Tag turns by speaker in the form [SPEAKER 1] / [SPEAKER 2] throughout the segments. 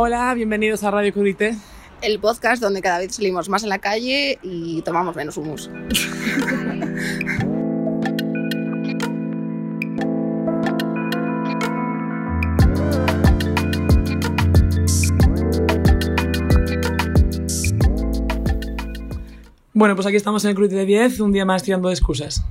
[SPEAKER 1] Hola, bienvenidos a Radio Curité.
[SPEAKER 2] El podcast donde cada vez salimos más en la calle y tomamos menos humus.
[SPEAKER 1] Bueno, pues aquí estamos en el Curité 10, un día más tirando de excusas.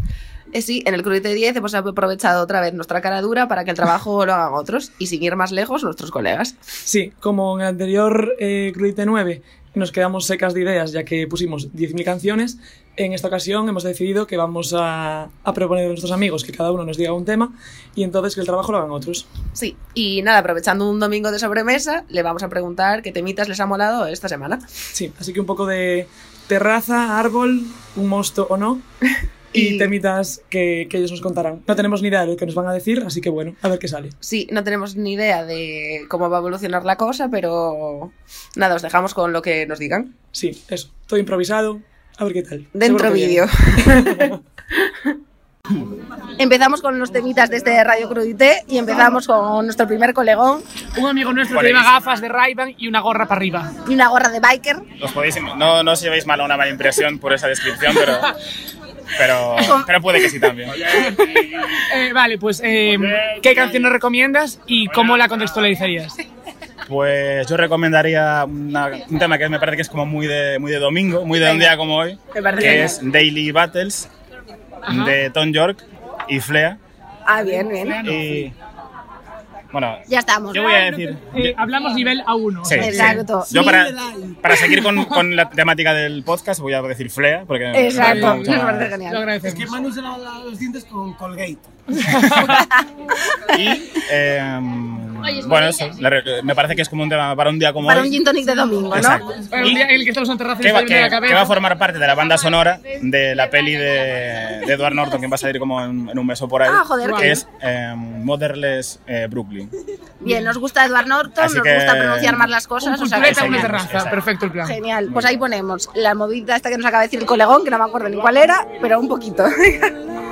[SPEAKER 2] Eh, sí, en el Crudite 10 hemos aprovechado otra vez nuestra cara dura para que el trabajo lo hagan otros y sin ir más lejos nuestros colegas.
[SPEAKER 1] Sí, como en el anterior eh, Crudite 9 nos quedamos secas de ideas ya que pusimos 10.000 canciones, en esta ocasión hemos decidido que vamos a, a proponer a nuestros amigos que cada uno nos diga un tema y entonces que el trabajo lo hagan otros.
[SPEAKER 2] Sí, y nada, aprovechando un domingo de sobremesa, le vamos a preguntar qué temitas les ha molado esta semana.
[SPEAKER 1] Sí, así que un poco de terraza, árbol, un mosto o no. Y,
[SPEAKER 2] Y-
[SPEAKER 1] temitas que, que ellos nos contarán. No tenemos ni idea de lo que nos van a decir, así que bueno, a ver qué sale.
[SPEAKER 2] Sí, no tenemos ni idea de cómo va a evolucionar la cosa, pero nada, os dejamos con lo que nos digan.
[SPEAKER 1] Sí, eso. Todo improvisado. A ver qué tal.
[SPEAKER 2] Dentro vídeo. Empezamos con los temitas de este Radio Crudité y empezamos con nuestro primer colegón
[SPEAKER 1] Un amigo nuestro que lleva gafas de ray y una gorra para arriba.
[SPEAKER 2] y una gorra de biker.
[SPEAKER 3] Os podéis, no, no os llevéis mal una mala impresión por esa descripción, pero, pero, pero puede que sí también.
[SPEAKER 1] Eh, vale, pues eh, ¿qué canción nos recomiendas y cómo la contextualizarías?
[SPEAKER 3] Pues yo recomendaría una- un tema que me parece que es como muy de, muy de domingo, muy de un día como hoy,
[SPEAKER 2] Me parece
[SPEAKER 3] que es Daily Battles de Tom York y Flea.
[SPEAKER 2] Ah, bien, bien.
[SPEAKER 3] Y bueno,
[SPEAKER 2] Ya estamos.
[SPEAKER 3] yo voy a decir...
[SPEAKER 1] Eh, hablamos nivel A1.
[SPEAKER 3] Sí, sí.
[SPEAKER 2] Exacto.
[SPEAKER 3] Yo para, para seguir con, con la temática del podcast voy a decir Flea, porque me parece
[SPEAKER 2] Exacto,
[SPEAKER 3] más-
[SPEAKER 2] parece genial.
[SPEAKER 1] agradecemos.
[SPEAKER 4] Que Manu se lava los dientes con Colgate.
[SPEAKER 3] Y eh, bueno, eso, la me parece que es como un tema para un día como
[SPEAKER 2] Para
[SPEAKER 3] hoy.
[SPEAKER 2] un gin tonic de domingo,
[SPEAKER 3] Exacto.
[SPEAKER 2] ¿no?
[SPEAKER 1] Para un
[SPEAKER 3] Y-
[SPEAKER 1] día en el que estamos en terraza y
[SPEAKER 3] que va, que-
[SPEAKER 1] cabeza.
[SPEAKER 3] que va a formar parte de la banda sonora de la peli de, de Edward Norton que va a salir como en, en un mes o por ahí,
[SPEAKER 2] Ah, joder,
[SPEAKER 3] que
[SPEAKER 2] qué
[SPEAKER 3] es eh, Motherless eh, Brooklyn.
[SPEAKER 2] Bien, nos gusta Edward Norton,
[SPEAKER 3] Así
[SPEAKER 2] nos
[SPEAKER 3] que-
[SPEAKER 2] gusta pronunciar más las cosas. O sea, que
[SPEAKER 1] Cultureta, una terraza.
[SPEAKER 3] exacto.
[SPEAKER 1] Perfecto el plan.
[SPEAKER 2] Genial. Pues ahí ponemos la movida esta que nos acaba de decir el colegón, que no me acuerdo ni cuál era, pero un poquito.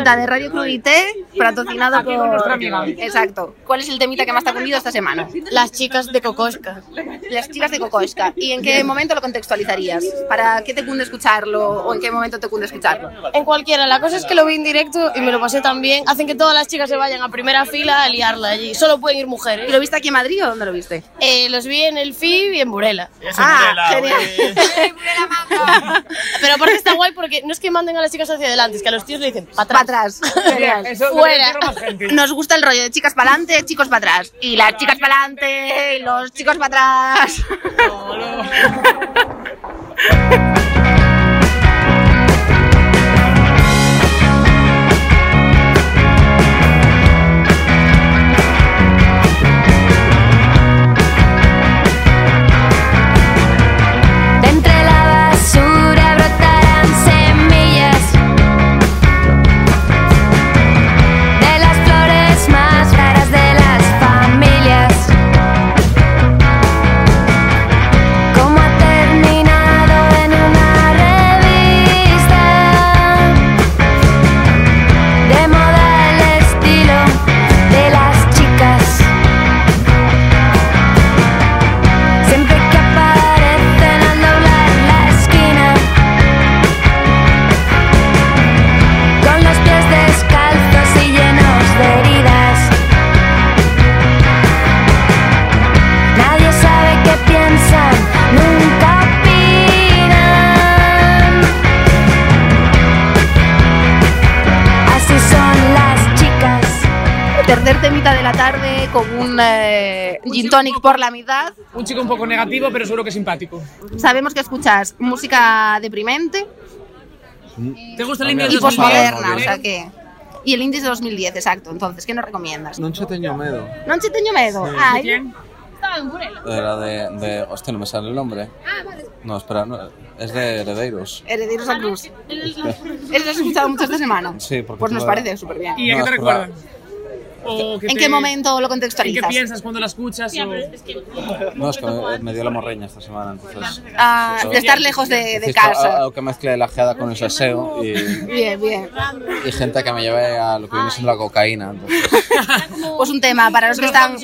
[SPEAKER 2] temita de Radio Crudité, patrocinado por...
[SPEAKER 1] amiga.
[SPEAKER 2] Exacto. ¿Cuál es el temita que más te ha cundido esta semana?
[SPEAKER 5] Las chicas de Cocosca.
[SPEAKER 2] Las chicas de Cocoesca. ¿Y en qué momento lo contextualizarías? ¿Para qué te cunde escucharlo o en qué momento te cunde escucharlo?
[SPEAKER 5] En cualquiera, la cosa es que lo vi en directo y me lo pasé tan bien. Hacen que todas las chicas se vayan a primera fila a liarla allí. Solo pueden ir
[SPEAKER 2] ¿Y
[SPEAKER 5] mujeres.
[SPEAKER 2] lo viste aquí en Madrid o dónde lo viste?
[SPEAKER 5] Eh, los vi en el FIB y en Burela.
[SPEAKER 2] Ah, genial.
[SPEAKER 5] Pero aparte está guay porque no es que manden a las chicas hacia adelante, es que a los tíos le dicen para atrás.
[SPEAKER 2] atrás. Genial.
[SPEAKER 1] Eso
[SPEAKER 5] Fuera.
[SPEAKER 2] Nos gusta el rollo de chicas para adelante, chicos para atrás. Y las chicas para adelante, y los chicos para atrás.
[SPEAKER 6] De
[SPEAKER 2] tonic por la mitad.
[SPEAKER 1] Un chico un poco negativo, pero seguro que simpático.
[SPEAKER 2] Sabemos que escuchas música deprimente
[SPEAKER 1] ¿Te gusta el indie
[SPEAKER 2] y posmoderna, o sea que... Y el Indies de 2010, exacto. Entonces, ¿qué nos recomiendas?
[SPEAKER 7] Non che teño medo.
[SPEAKER 2] Non che teño medo. Ay,
[SPEAKER 1] ¿Quién?
[SPEAKER 7] Era de, de... Hostia, no me sale el nombre. No, espera, no, es de Herederos.
[SPEAKER 2] Herederos a Cruz. Eso lo has escuchado mucho esta semana.
[SPEAKER 7] Sí, porque
[SPEAKER 2] Pues nos parece súper bien.
[SPEAKER 1] ¿Y a qué te
[SPEAKER 7] es
[SPEAKER 1] recuerda?
[SPEAKER 7] verdad.
[SPEAKER 1] ¿O que
[SPEAKER 2] ¿En
[SPEAKER 1] te-
[SPEAKER 2] qué momento lo
[SPEAKER 1] ¿En qué
[SPEAKER 2] contextualizas?
[SPEAKER 1] piensas cuando la escuchas? o-
[SPEAKER 7] No, es que me, me dio la morreña esta semana, entonces...
[SPEAKER 2] Ah, de estar lejos de, de casa.
[SPEAKER 7] Algo que mezcle la geada con el saseo y,
[SPEAKER 2] Bien, bien.
[SPEAKER 7] y gente que me lleve a lo que viene siendo la cocaína. Entonces,
[SPEAKER 2] Pues un tema para los que están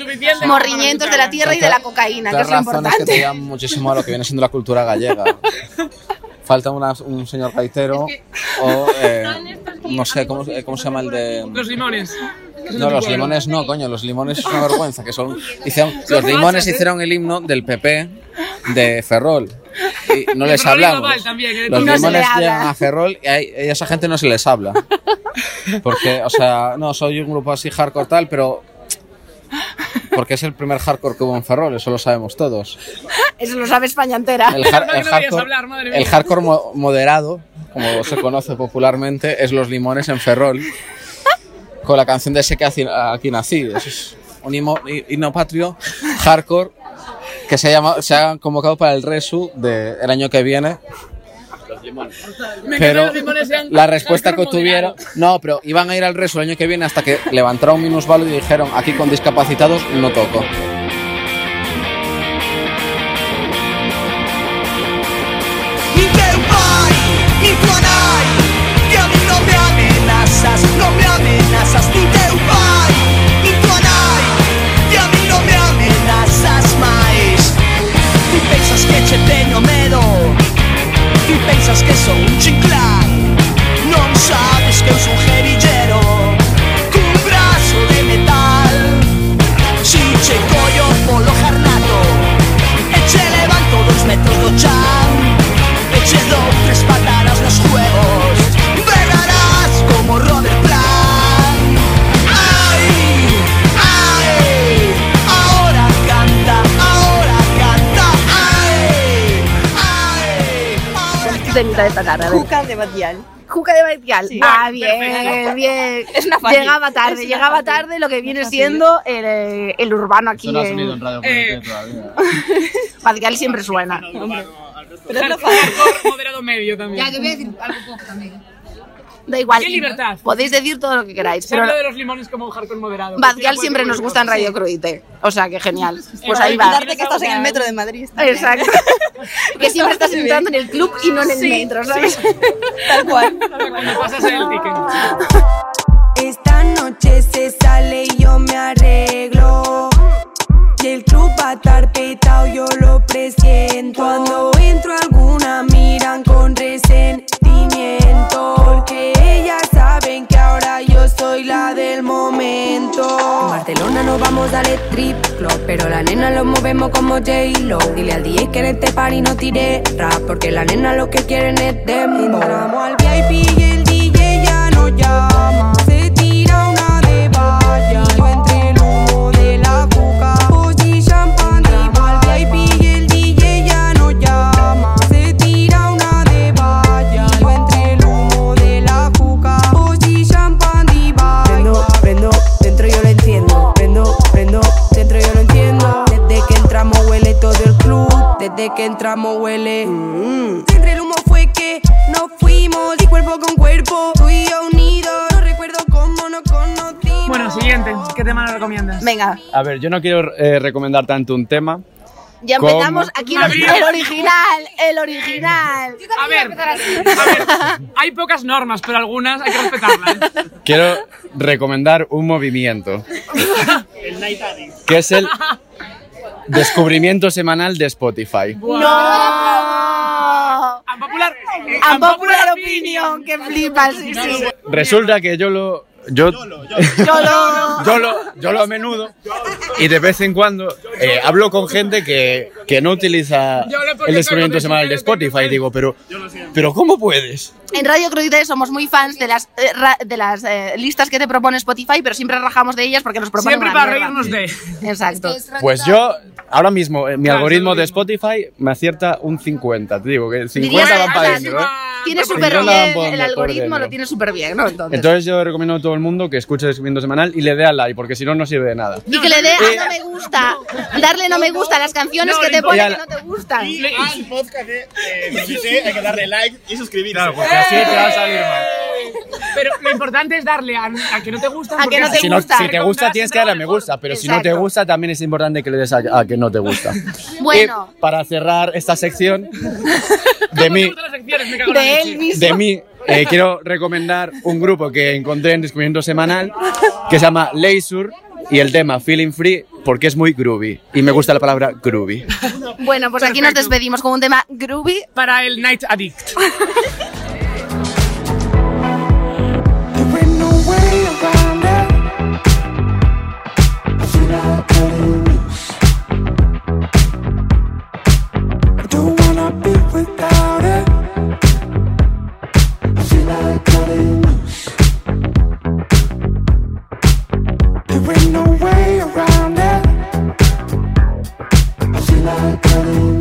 [SPEAKER 2] morriñentos de la tierra y de la cocaína, que es lo
[SPEAKER 7] razones que te
[SPEAKER 2] importante.
[SPEAKER 7] llaman muchísimo a lo que viene siendo la cultura gallega. Falta una- un señor gaitero o, eh, no sé, ¿cómo, eh, ¿cómo se llama el de...?
[SPEAKER 1] Los limones.
[SPEAKER 7] No, los limones no, coño, los limones es una vergüenza, que son... hicieron- los limones
[SPEAKER 1] ¿eh?
[SPEAKER 7] hicieron el himno del PP de Ferrol. Y no les hablamos.
[SPEAKER 1] ¿eh?
[SPEAKER 7] Los limones llegan a Ferrol y a, y a esa gente no se les habla. Porque, o sea, no, soy un grupo así hardcore tal, pero... Porque es el primer hardcore que hubo en Ferrol, eso lo sabemos todos.
[SPEAKER 2] Eso lo sabe España entera.
[SPEAKER 7] El, har- hardcore, el mo- moderado, como se conoce popularmente, es Los Limones en Ferrol, con la canción de ese que aquí nací. Eso es un himno, patrio hardcore que se, llama, se ha convocado para el Resu del año que viene. Pero la respuesta que
[SPEAKER 1] hardcore
[SPEAKER 7] tuvieron,
[SPEAKER 1] moderado.
[SPEAKER 7] no, pero iban a ir al Resu el año que viene hasta que levantaron un minusvalo y dijeron aquí con discapacitados no toco.
[SPEAKER 8] che teño medo Ti pensas que sou un chinclán Non sabes que eu sou
[SPEAKER 2] Temita de esta tarde. a ver.
[SPEAKER 9] Juca de Batial.
[SPEAKER 2] Juca de Baitial.
[SPEAKER 9] Sí.
[SPEAKER 2] Ah, bien,
[SPEAKER 1] Perfecto.
[SPEAKER 2] bien.
[SPEAKER 9] Es una fácil.
[SPEAKER 2] Llegaba tarde,
[SPEAKER 9] una
[SPEAKER 2] llegaba
[SPEAKER 9] fácil.
[SPEAKER 2] tarde lo que viene siendo el, eh, el urbano aquí.
[SPEAKER 7] no ha
[SPEAKER 2] en-
[SPEAKER 7] en Radio
[SPEAKER 1] Eh,
[SPEAKER 7] todavía.
[SPEAKER 2] Baitial siempre suena.
[SPEAKER 9] Pero es lo fácil.
[SPEAKER 1] Moderado medio también.
[SPEAKER 2] voy a decir algo poco también. Da igual.
[SPEAKER 1] ¡Qué libertad!
[SPEAKER 2] Podéis decir todo lo que queráis,
[SPEAKER 1] Se
[SPEAKER 2] pero
[SPEAKER 1] habla de los limones como un hardcore moderado.
[SPEAKER 2] Badgal
[SPEAKER 1] Cualquiera
[SPEAKER 2] siempre nos gusta en Radio Cruite. O sea, que genial. Pues
[SPEAKER 1] Eh,
[SPEAKER 2] ahí va.
[SPEAKER 9] Que estás en el metro de Madrid.
[SPEAKER 2] Exacto. que siempre estás entrando en el club y no en el
[SPEAKER 9] Sí,
[SPEAKER 2] metro, ¿sabes?
[SPEAKER 9] Tal cual.
[SPEAKER 1] Cuando pasas el ticket.
[SPEAKER 10] Esta noche se sale y yo me arreglo. Y el club va a estar petado, yo lo presiento. Cuando entro a alguna vamos al strip club, pero la nena lo movemos como J-Lo. Dile al DJ que en este party no tire rap, porque la nena lo que quieren es dembow. Entramos al VIP y el DJ ya no llama. Desde que entramos huele. mm. Entre el humo fue que nos fuimos y cuerpo con cuerpo, tú y yo unidos. No recuerdo cómo nos conocimos.
[SPEAKER 1] Bueno, siguiente. ¿Qué tema nos recomiendas?
[SPEAKER 2] Venga,
[SPEAKER 11] A ver, yo no quiero eh, recomendar tanto un tema.
[SPEAKER 2] ya
[SPEAKER 11] ¿Cómo?
[SPEAKER 2] empezamos aquí el,
[SPEAKER 1] Madrid.
[SPEAKER 2] el original, el original.
[SPEAKER 1] A ver, a ver, hay pocas normas, pero algunas hay que respetarlas.
[SPEAKER 11] Quiero recomendar un movimiento. Que es el descubrimiento semanal de Spotify.
[SPEAKER 2] ¡No!
[SPEAKER 1] Unpopular,
[SPEAKER 2] Unpopular opinion, que flipas, sí, sí.
[SPEAKER 11] Resulta que yo lo, yo,
[SPEAKER 2] Yo lo.
[SPEAKER 11] yo lo, yo lo a menudo y de vez en cuando eh, hablo con gente que, que no utiliza el descubrimiento semanal de Spotify y digo, pero, pero ¿cómo puedes?
[SPEAKER 2] En Radio Crudite somos muy fans de las, eh, ra- de las eh, listas que te propone Spotify, pero siempre rajamos de ellas porque nos proponen
[SPEAKER 1] Siempre
[SPEAKER 2] una
[SPEAKER 1] para
[SPEAKER 2] mierda.
[SPEAKER 1] reírnos de.
[SPEAKER 2] Exacto.
[SPEAKER 11] Pues yo, ahora mismo, eh, mi
[SPEAKER 1] Claro,
[SPEAKER 11] algoritmo de Spotify me acierta un 50. Te digo que el 50
[SPEAKER 2] Dirías-
[SPEAKER 11] van
[SPEAKER 2] o
[SPEAKER 11] para
[SPEAKER 2] sea,
[SPEAKER 11] dentro, ¿eh?
[SPEAKER 2] Tiene
[SPEAKER 11] 50
[SPEAKER 2] súper
[SPEAKER 11] van
[SPEAKER 2] bien,
[SPEAKER 11] por-
[SPEAKER 2] el
[SPEAKER 11] por
[SPEAKER 2] algoritmo
[SPEAKER 11] dentro.
[SPEAKER 2] lo tiene súper bien, ¿no? Entonces.
[SPEAKER 11] Entonces yo recomiendo a todo el mundo que escuche el descubrimiento semanal y le dé al like, porque si no, no sirve de nada.
[SPEAKER 2] y que le dé a no me gusta, darle no me gusta a las canciones
[SPEAKER 1] No,
[SPEAKER 2] que te
[SPEAKER 1] no,
[SPEAKER 2] ponen que no te gustan.
[SPEAKER 3] Y al podcast de eh, hay que darle like y suscribirse.
[SPEAKER 11] Claro, porque así te va a salir mal.
[SPEAKER 1] Pero lo importante es darle a, a que no te gusta.
[SPEAKER 2] A que no te
[SPEAKER 11] Si, no-
[SPEAKER 2] gusta.
[SPEAKER 11] si te gusta, tienes que darle a me gusta, pero si no te
[SPEAKER 2] Exacto.
[SPEAKER 11] gusta, también es importante que le des a, a que no te gusta.
[SPEAKER 2] Bueno.
[SPEAKER 11] Y para cerrar esta sección, de mí,
[SPEAKER 2] De él mismo.
[SPEAKER 11] de mí eh, quiero recomendar un grupo que encontré en Descubrimiento Semanal que se llama Leisure y el tema Feeling Free porque es muy groovy y me gusta la palabra groovy.
[SPEAKER 2] Bueno, pues aquí nos despedimos con un tema groovy.
[SPEAKER 1] Para el Night Addict.
[SPEAKER 8] Don't wanna be without There ain't no way around it. I feel like cutting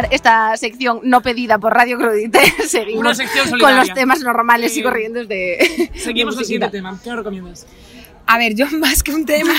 [SPEAKER 2] terminar esta sección no pedida por Radio Crudite, seguimos con los temas normales y
[SPEAKER 1] Eh,
[SPEAKER 2] corrientes de.
[SPEAKER 1] Seguimos con el siguiente tema. ¿Qué recomiendas?
[SPEAKER 9] A ver, yo más que un tema,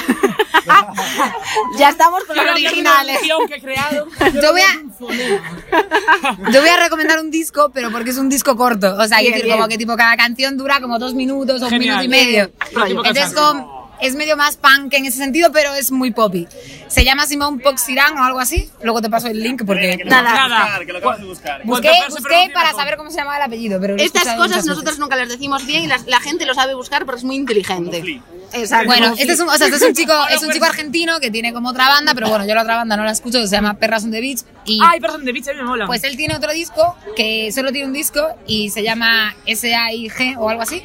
[SPEAKER 2] Ya estamos con los originales.
[SPEAKER 1] que he creado.
[SPEAKER 9] yo voy a, yo voy a recomendar un disco, pero porque es un disco corto. O sea,
[SPEAKER 2] Bien,
[SPEAKER 9] decir,
[SPEAKER 2] bien.
[SPEAKER 9] como que tipo cada canción dura como dos minutos o un minuto y medio. Entonces como- es medio más punk en ese sentido, pero es muy poppy. Se llama Simón Poxirán o algo así. Luego te paso el link porque
[SPEAKER 2] Nada.
[SPEAKER 1] Nada.
[SPEAKER 3] Que lo acabas de buscar.
[SPEAKER 9] busqué, busqué para saber cómo se llamaba el apellido. Pero
[SPEAKER 2] Estas cosas nosotros nunca las decimos bien y la, la gente lo sabe buscar porque es muy inteligente. Exacto.
[SPEAKER 9] Bueno, este es un, o sea, este es un chico, es un chico argentino que tiene como otra banda, pero bueno, yo la otra banda no la escucho, que se llama Perras on the Beach. Y
[SPEAKER 1] Ay, perdón, de bicho, a mí me mola.
[SPEAKER 9] pues él tiene otro disco que solo tiene un disco y se llama S.A.I.G. o algo así.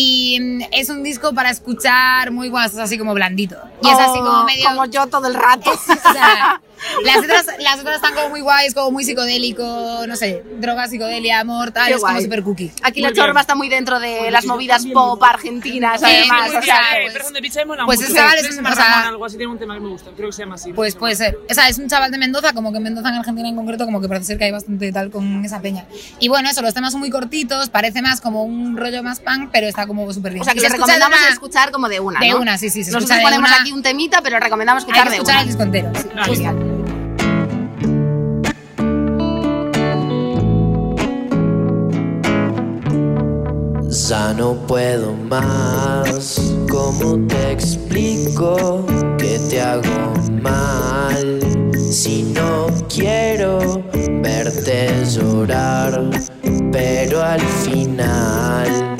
[SPEAKER 9] Y mm, es un disco para escuchar muy guay, es así como blandito. Y es así como
[SPEAKER 2] Oh,
[SPEAKER 9] medio.
[SPEAKER 2] Como yo todo el rato.
[SPEAKER 9] o sea, las otras, las otras están como muy guays, como muy psicodélico, no sé, droga, psicodelia, amor, tal,
[SPEAKER 2] Qué
[SPEAKER 9] es como
[SPEAKER 2] guay.
[SPEAKER 9] super cookie.
[SPEAKER 2] Aquí la
[SPEAKER 1] Muy bien.
[SPEAKER 2] chorba está muy dentro de las movidas pop argentinas, además. o sea.
[SPEAKER 1] Eh,
[SPEAKER 9] pues-
[SPEAKER 1] perdón, de bicho me mola
[SPEAKER 9] pues
[SPEAKER 1] mucho.
[SPEAKER 9] ese chaval es un-
[SPEAKER 1] en
[SPEAKER 9] o sea-
[SPEAKER 1] Ramón, algo así, tiene un tema que me gusta. Creo que se llama así.
[SPEAKER 9] Pues puede ser. O sea, es un chaval de Mendoza, como que en Mendoza, en Argentina en concreto, como que parece ser que hay bastante tal con esa peña. Y bueno, eso, los temas son muy cortitos, parece más como un rollo más punk, pero está como súper bien.
[SPEAKER 2] O sea, que
[SPEAKER 9] Y se escucha de
[SPEAKER 2] recomendamos
[SPEAKER 9] una-
[SPEAKER 2] escuchar como de una.
[SPEAKER 9] De
[SPEAKER 2] ¿no?
[SPEAKER 9] una, sí, sí, se
[SPEAKER 2] Nosotros
[SPEAKER 9] escucha de
[SPEAKER 2] ponemos
[SPEAKER 9] una.
[SPEAKER 2] aquí un temita, pero recomendamos
[SPEAKER 9] Hay
[SPEAKER 2] escuchar
[SPEAKER 9] que
[SPEAKER 2] de
[SPEAKER 9] escuchar
[SPEAKER 2] una.
[SPEAKER 9] el disco entero. sí, genial.
[SPEAKER 12] Ya no puedo más, ¿cómo te explico que te hago mal? Si no quiero verte llorar, pero al final,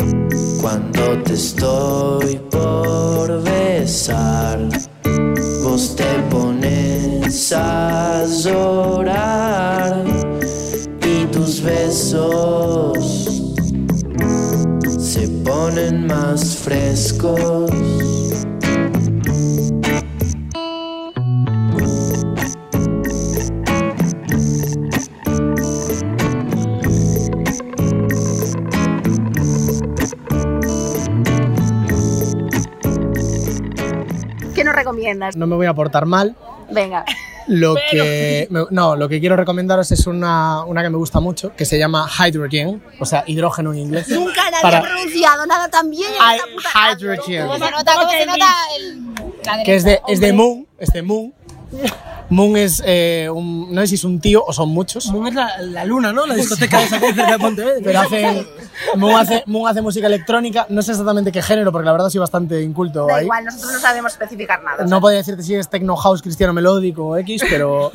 [SPEAKER 12] cuando te estoy por besar, vos te pones a llorar y tus besos se ponen más frescos.
[SPEAKER 2] ¿Qué nos recomiendas?
[SPEAKER 4] No me voy a portar mal.
[SPEAKER 2] Venga.
[SPEAKER 4] Lo que, me- no, lo que quiero recomendaros es una, una que me gusta mucho, que se llama Hydrogen, o sea, hidrógeno en inglés.
[SPEAKER 2] Nunca
[SPEAKER 4] Para-
[SPEAKER 2] ha pronunciado nada radio.
[SPEAKER 4] Hydrogen.
[SPEAKER 9] ¿Cómo se nota, cómo se nota el,
[SPEAKER 4] que es de, es de. Moon, es de Moon. Moon es, eh, un, no sé si es un tío o son muchos.
[SPEAKER 13] Moon es la, la luna, ¿no? La discoteca esa que hay cerca de Pontevedra.
[SPEAKER 4] Pero hace, Moon hace, Moon hace música electrónica, no sé exactamente qué género, porque la verdad soy bastante inculto
[SPEAKER 2] Da
[SPEAKER 4] ahí.
[SPEAKER 2] igual, nosotros no sabemos especificar nada.
[SPEAKER 4] No podía decirte si es techno house cristiano melódico o X, pero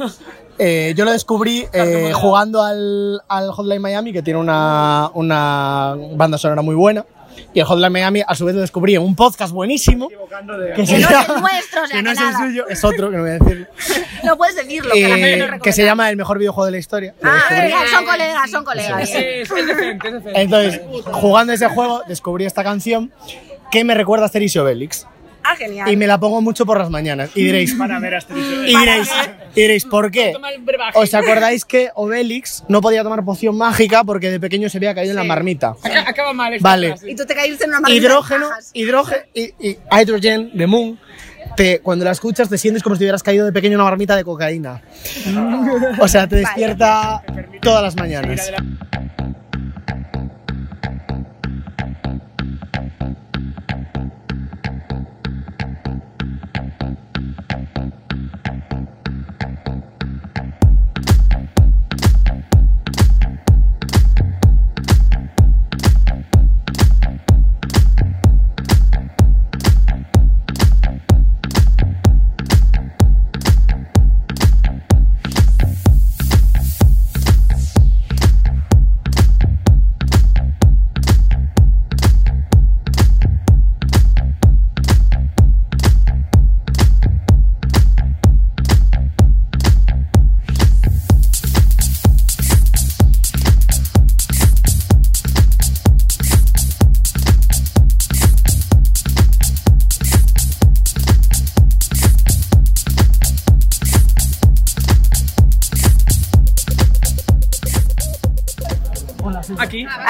[SPEAKER 4] eh, yo lo descubrí eh, jugando al, al Hotline Miami, que tiene una, una banda sonora muy buena. Y el Hotline Miami, a su vez, lo descubrí en un podcast buenísimo. Que,
[SPEAKER 2] Que
[SPEAKER 4] se
[SPEAKER 2] no es
[SPEAKER 4] llama-
[SPEAKER 2] el nuestro, o sea,
[SPEAKER 4] que no
[SPEAKER 2] que
[SPEAKER 4] es el suyo, es otro, que no voy a decir.
[SPEAKER 2] No puedes decirlo, que la gente no
[SPEAKER 4] Eh,
[SPEAKER 2] recomienda.
[SPEAKER 4] que se llama El mejor videojuego de la historia.
[SPEAKER 2] Ah, venga, son colegas, son colegas.
[SPEAKER 1] Es, es decente, es decente.
[SPEAKER 4] Entonces, jugando ese juego, descubrí esta canción que me recuerda a Asterix y Obelix.
[SPEAKER 2] Ah, genial.
[SPEAKER 4] Y me la pongo mucho por las mañanas. Y diréis,
[SPEAKER 3] Para ver a vídeo.
[SPEAKER 4] y diréis, y diréis, ¿por qué? ¿Os acordáis que Obelix no podía tomar poción mágica porque de pequeño se había caído en la marmita?
[SPEAKER 1] Acaba mal esta
[SPEAKER 4] Vale.
[SPEAKER 1] frase.
[SPEAKER 2] Y tú te caíste en una marmita
[SPEAKER 4] Hidrógeno, hidrógeno y, y hydrogen de Moon. Te, cuando la escuchas te sientes como si hubieras caído de pequeño en una marmita de cocaína. O sea, te despierta todas las mañanas.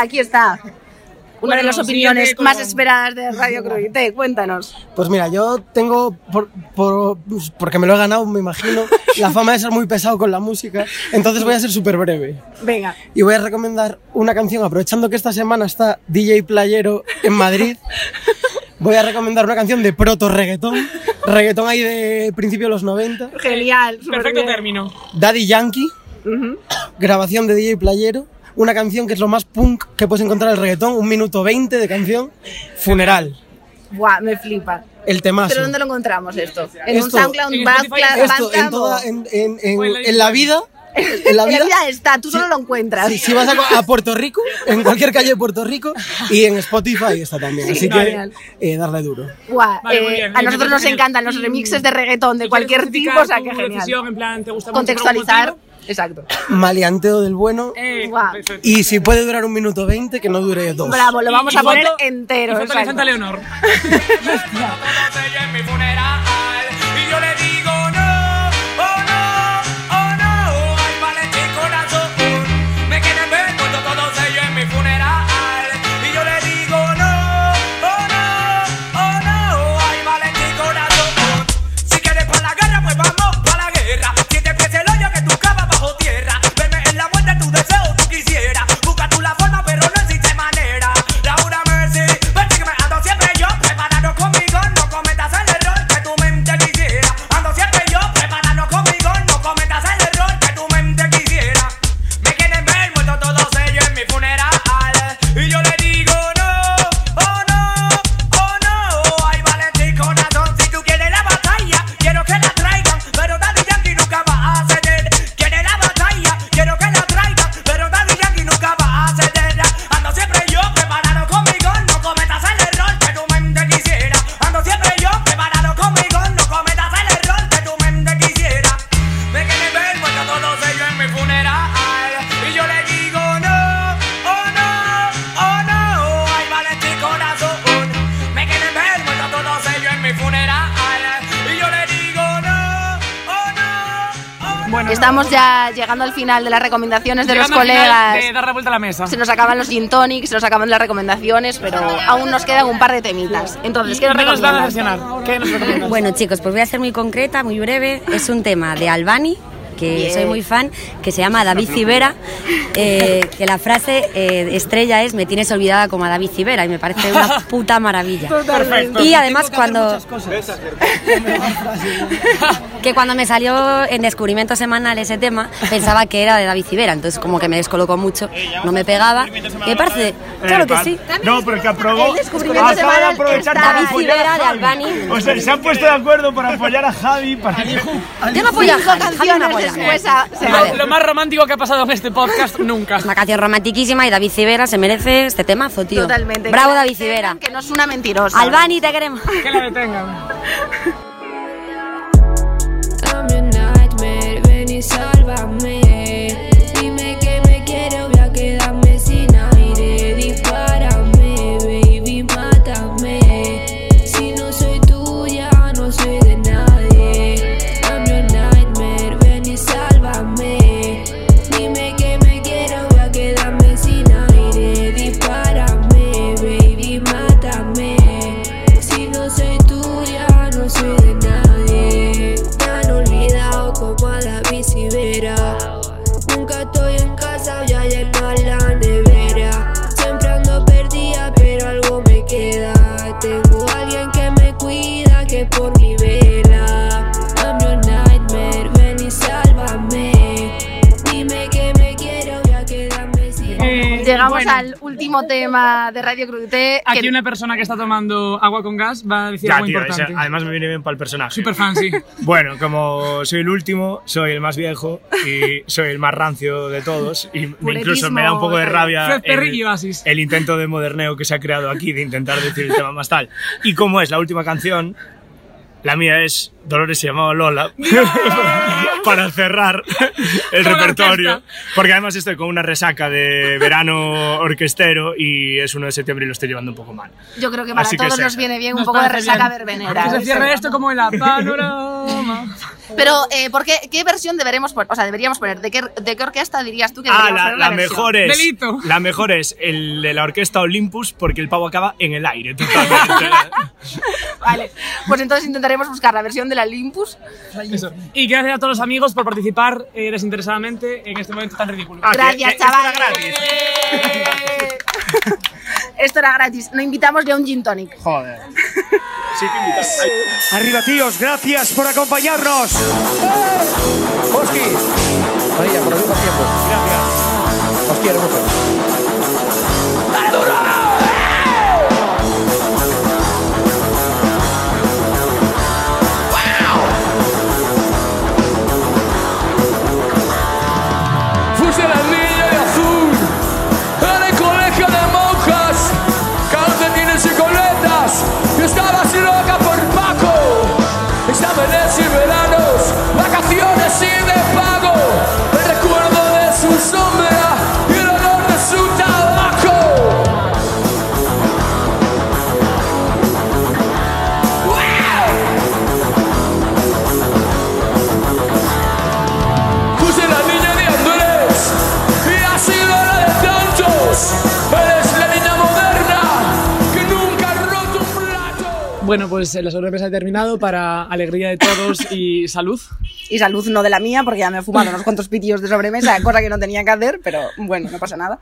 [SPEAKER 1] Aquí.
[SPEAKER 2] Está. Una de las opiniones más esperadas de Radio Cruite. Cuéntanos.
[SPEAKER 13] Pues mira, yo tengo, por, por- pues porque me lo he ganado, me imagino, la fama de ser muy pesado con la música. Entonces voy a ser súper breve.
[SPEAKER 2] Venga.
[SPEAKER 13] Y voy a recomendar una canción, aprovechando que esta semana está DJ Playero en Madrid. Voy a recomendar una canción de proto reggaetón. Reggaetón ahí de principio de los 90.
[SPEAKER 2] Genial.
[SPEAKER 1] Perfecto término.
[SPEAKER 13] Daddy Yankee. Grabación de DJ Playero. Una canción que es lo más punk que puedes encontrar en el reggaetón. Un minuto 20 de canción. Funeral.
[SPEAKER 2] Buah, me flipa.
[SPEAKER 13] El temazo.
[SPEAKER 2] ¿Pero dónde lo encontramos esto? ¿En un
[SPEAKER 13] Esto-
[SPEAKER 2] SoundCloud,
[SPEAKER 1] en
[SPEAKER 2] Bandcamp,
[SPEAKER 13] Esto en, toda, en, en- en-
[SPEAKER 1] en la
[SPEAKER 13] en la vida. En la vida.
[SPEAKER 2] está, tú solo lo encuentras.
[SPEAKER 13] Si, si vas a, a Puerto Rico, en cualquier calle de Puerto Rico, y en Spotify está también. Así que eh, darle duro.
[SPEAKER 2] Buah,
[SPEAKER 1] Vale,
[SPEAKER 2] eh,
[SPEAKER 1] bien,
[SPEAKER 2] a
[SPEAKER 1] bien,
[SPEAKER 2] nosotros nos encantan los remixes de reggaetón de
[SPEAKER 1] ¿Y
[SPEAKER 2] cualquier tipo, o sea que genial.
[SPEAKER 1] decisión, en plan, ¿te gusta mucho
[SPEAKER 2] Contextualizar.
[SPEAKER 1] motivo?
[SPEAKER 2] Exacto.
[SPEAKER 13] Maleanteo del bueno.
[SPEAKER 1] Eh,
[SPEAKER 2] Guau.
[SPEAKER 13] Y si puede durar un minuto 20, que no dure dos.
[SPEAKER 2] Bravo, lo vamos
[SPEAKER 1] Y-
[SPEAKER 2] a
[SPEAKER 1] y
[SPEAKER 2] poner
[SPEAKER 1] foto-
[SPEAKER 2] entero.
[SPEAKER 1] Y foto de
[SPEAKER 2] exacto.
[SPEAKER 1] Santa Leonor.
[SPEAKER 8] en mi funeral
[SPEAKER 2] Estamos ya llegando al final de las recomendaciones de los
[SPEAKER 1] llegando final
[SPEAKER 2] colegas.
[SPEAKER 1] De dar la vuelta a la mesa.
[SPEAKER 2] Se nos acaban los gin tonics, se nos acaban las recomendaciones, pero aún nos quedan un par de temitas. Entonces, ¿qué nos
[SPEAKER 1] ¿Qué nos van a
[SPEAKER 2] recomiendas?
[SPEAKER 1] decepcionar? ¿Qué nos recomiendas?
[SPEAKER 14] Bueno, chicos, pues voy a ser muy concreta, muy breve. Es un tema de Albani, que
[SPEAKER 2] Bien.
[SPEAKER 14] soy muy fan, que se llama David Civera, eh, que la frase eh, estrella es me tienes olvidada como a David Civera y me parece una puta maravilla.
[SPEAKER 13] Totalmente.
[SPEAKER 14] Y además cuando que cuando me salió en descubrimiento semanal ese tema pensaba que era de David Civera, entonces como que me descolocó mucho, no me pegaba. Me parece, claro que sí.
[SPEAKER 15] No, pero que aprobó. Acaba de
[SPEAKER 14] semanal
[SPEAKER 15] aprovechar
[SPEAKER 14] está
[SPEAKER 15] para
[SPEAKER 14] David Civera de. Albani.
[SPEAKER 15] O sea, se han puesto de acuerdo para apoyar a Javi. Para...
[SPEAKER 14] Yo no apoyo a Javi, Javi me apoya. A ver.
[SPEAKER 1] Lo más romántico que ha pasado en este podcast nunca.
[SPEAKER 14] Una canción romantiquísima y David Civera se merece este temazo, tío.
[SPEAKER 2] Totalmente.
[SPEAKER 14] Bravo
[SPEAKER 2] Que
[SPEAKER 14] David Civera.
[SPEAKER 2] Que no es una mentirosa.
[SPEAKER 14] Albani, te queremos.
[SPEAKER 1] Que la detengan.
[SPEAKER 16] I'm your nightmare, ven y sálvame.
[SPEAKER 2] Tema de Radio Crudité.
[SPEAKER 1] Aquí
[SPEAKER 2] que-
[SPEAKER 1] una persona que está tomando agua con gas va a decir
[SPEAKER 15] Ya,
[SPEAKER 1] algo
[SPEAKER 15] tío,
[SPEAKER 1] importante.
[SPEAKER 15] ese- además me viene bien para el personaje.
[SPEAKER 1] Super fan, sí.
[SPEAKER 15] Bueno, como soy el último, soy el más viejo y soy el más rancio de todos. Y incluso me da un poco de rabia el, el intento de moderneo que se ha creado aquí de intentar decir el tema más tal. Y como es la última canción, la mía es Dolores se llamaba Lola para cerrar el repertorio.
[SPEAKER 1] orquesta.
[SPEAKER 15] Porque además estoy con una resaca de verano orquestero y es 1 de septiembre y lo estoy llevando un poco mal.
[SPEAKER 2] Yo creo que para
[SPEAKER 15] Así que
[SPEAKER 2] todos
[SPEAKER 15] se-
[SPEAKER 2] nos viene bien un
[SPEAKER 1] Nos
[SPEAKER 2] poco de resaca
[SPEAKER 1] bien.
[SPEAKER 2] verbenera.
[SPEAKER 1] Que se cierre esto como en la panorama.
[SPEAKER 2] Pero, eh, ¿por qué, ¿qué versión deberemos poner? O sea, deberíamos poner. ¿De qué, de qué orquesta dirías tú que
[SPEAKER 15] Ah,
[SPEAKER 2] deberíamos
[SPEAKER 15] la,
[SPEAKER 2] poner
[SPEAKER 15] la mejor es la mejor es el de la orquesta Olympus porque el pavo acaba en el aire totalmente.
[SPEAKER 2] Vale, pues entonces intentaremos buscar la versión de la Olympus.
[SPEAKER 1] Eso. Y gracias a todos los amigos por participar eh, desinteresadamente en este momento tan ridículo.
[SPEAKER 15] Ah,
[SPEAKER 2] Gracias, chavales. Esto era gratis. No invitamos ya un gin tonic.
[SPEAKER 15] Joder.
[SPEAKER 17] Arriba, tíos, gracias por acompañarnos. Oski. María, por el mismo tiempo. Gracias. Os quiero mucho.
[SPEAKER 1] Bueno, pues eh, la sobremesa ha terminado para alegría de todos y salud.
[SPEAKER 2] Y salud no de la mía, porque ya me he fumado unos cuantos pitillos de sobremesa, cosa que no tenía que hacer, pero bueno, no pasa nada.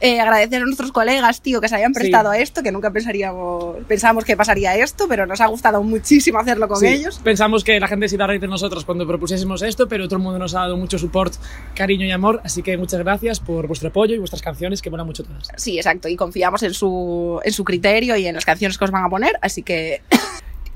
[SPEAKER 2] Eh, agradecer a nuestros colegas, tío, que se hayan prestado a esto, que nunca pensaríamos, pensábamos que pasaría esto, pero nos ha gustado muchísimo hacerlo con
[SPEAKER 1] Sí,
[SPEAKER 2] ellos.
[SPEAKER 1] Pensamos que la gente se iba a reír de nosotros cuando propusiésemos esto, pero todo el mundo nos ha dado mucho support, cariño y amor, así que muchas gracias por vuestro apoyo y vuestras canciones, que molan mucho todas.
[SPEAKER 2] Sí, exacto, y confiamos en su, en su criterio y en las canciones que os van a poner, así que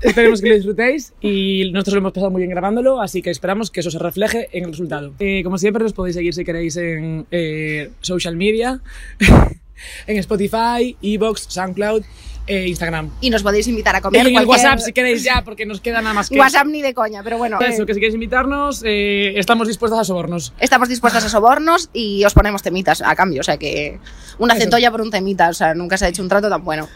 [SPEAKER 1] Esperemos que lo disfrutéis y nosotros lo hemos pasado muy bien grabándolo, así que esperamos que eso se refleje en el resultado. Eh, como siempre, nos podéis seguir si queréis en eh, social media, en Spotify, Evox, SoundCloud e Instagram.
[SPEAKER 2] y nos podéis invitar a
[SPEAKER 1] Y
[SPEAKER 2] comer.
[SPEAKER 1] en el
[SPEAKER 2] cualquier-
[SPEAKER 1] WhatsApp si queréis ya, porque nos queda nada más que
[SPEAKER 2] WhatsApp ni de coña, pero bueno.
[SPEAKER 1] eso.
[SPEAKER 2] eh,
[SPEAKER 1] que si queréis invitarnos, eh, estamos dispuestos a sobornos.
[SPEAKER 2] Estamos dispuestas a sobornos y os ponemos temitas a cambio, o sea que una
[SPEAKER 1] Eso.
[SPEAKER 2] centolla por un temita, o sea, nunca se ha hecho un trato tan bueno.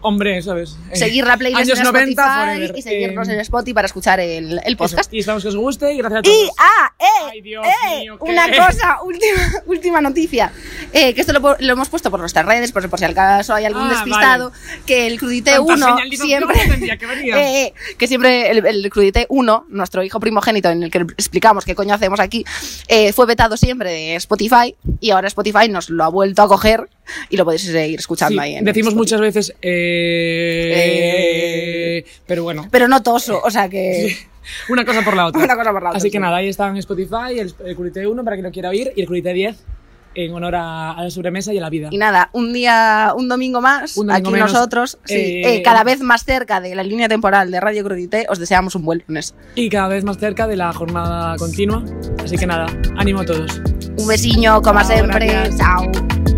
[SPEAKER 1] Hombre, ¿sabes? Eh,
[SPEAKER 2] Seguir la playlist
[SPEAKER 1] años
[SPEAKER 2] en
[SPEAKER 1] 90
[SPEAKER 2] Spotify
[SPEAKER 1] forever.
[SPEAKER 2] y seguirnos
[SPEAKER 1] Eh,
[SPEAKER 2] en Spotify para escuchar el, el podcast.
[SPEAKER 1] eso. Y esperamos que os guste y gracias a todos.
[SPEAKER 2] Y, ah, eh,
[SPEAKER 1] Dios
[SPEAKER 2] eh,
[SPEAKER 1] mío, ¿qué?
[SPEAKER 2] una cosa, última, última noticia, eh, que esto lo, lo hemos puesto por nuestras redes, por, por si al caso hay algún
[SPEAKER 1] Ah,
[SPEAKER 2] despistado, que el Crudité
[SPEAKER 1] Tanta
[SPEAKER 2] 1
[SPEAKER 1] señalización
[SPEAKER 2] siempre.
[SPEAKER 1] que.
[SPEAKER 2] Eh, que siempre el, el Crudité 1, nuestro hijo primogénito, en el que explicamos qué coño hacemos aquí, eh, fue vetado siempre de Spotify y ahora Spotify nos lo ha vuelto a coger y lo podéis seguir escuchando
[SPEAKER 1] Sí,
[SPEAKER 2] ahí. En
[SPEAKER 1] decimos muchas veces, eh, pero bueno.
[SPEAKER 2] Pero no toso, o sea que.
[SPEAKER 1] Una cosa por la otra.
[SPEAKER 2] Una cosa por la otra,
[SPEAKER 1] Así que nada, ahí está en Spotify el, el Curité 1 para quien lo quiera oír y el Curité 10 en honor a, a la sobremesa y a la vida.
[SPEAKER 2] Y nada, un día, un domingo más,
[SPEAKER 1] Un domingo
[SPEAKER 2] aquí
[SPEAKER 1] menos,
[SPEAKER 2] nosotros, sí,
[SPEAKER 1] eh,
[SPEAKER 2] eh, cada vez más cerca de la línea temporal de Radio Crudité, os deseamos un buen lunes.
[SPEAKER 1] Y cada vez más cerca de la jornada continua. Así que nada, ánimo a todos.
[SPEAKER 2] Un besiño, como
[SPEAKER 1] Chao,
[SPEAKER 2] siempre.
[SPEAKER 1] gracias.
[SPEAKER 2] Chao.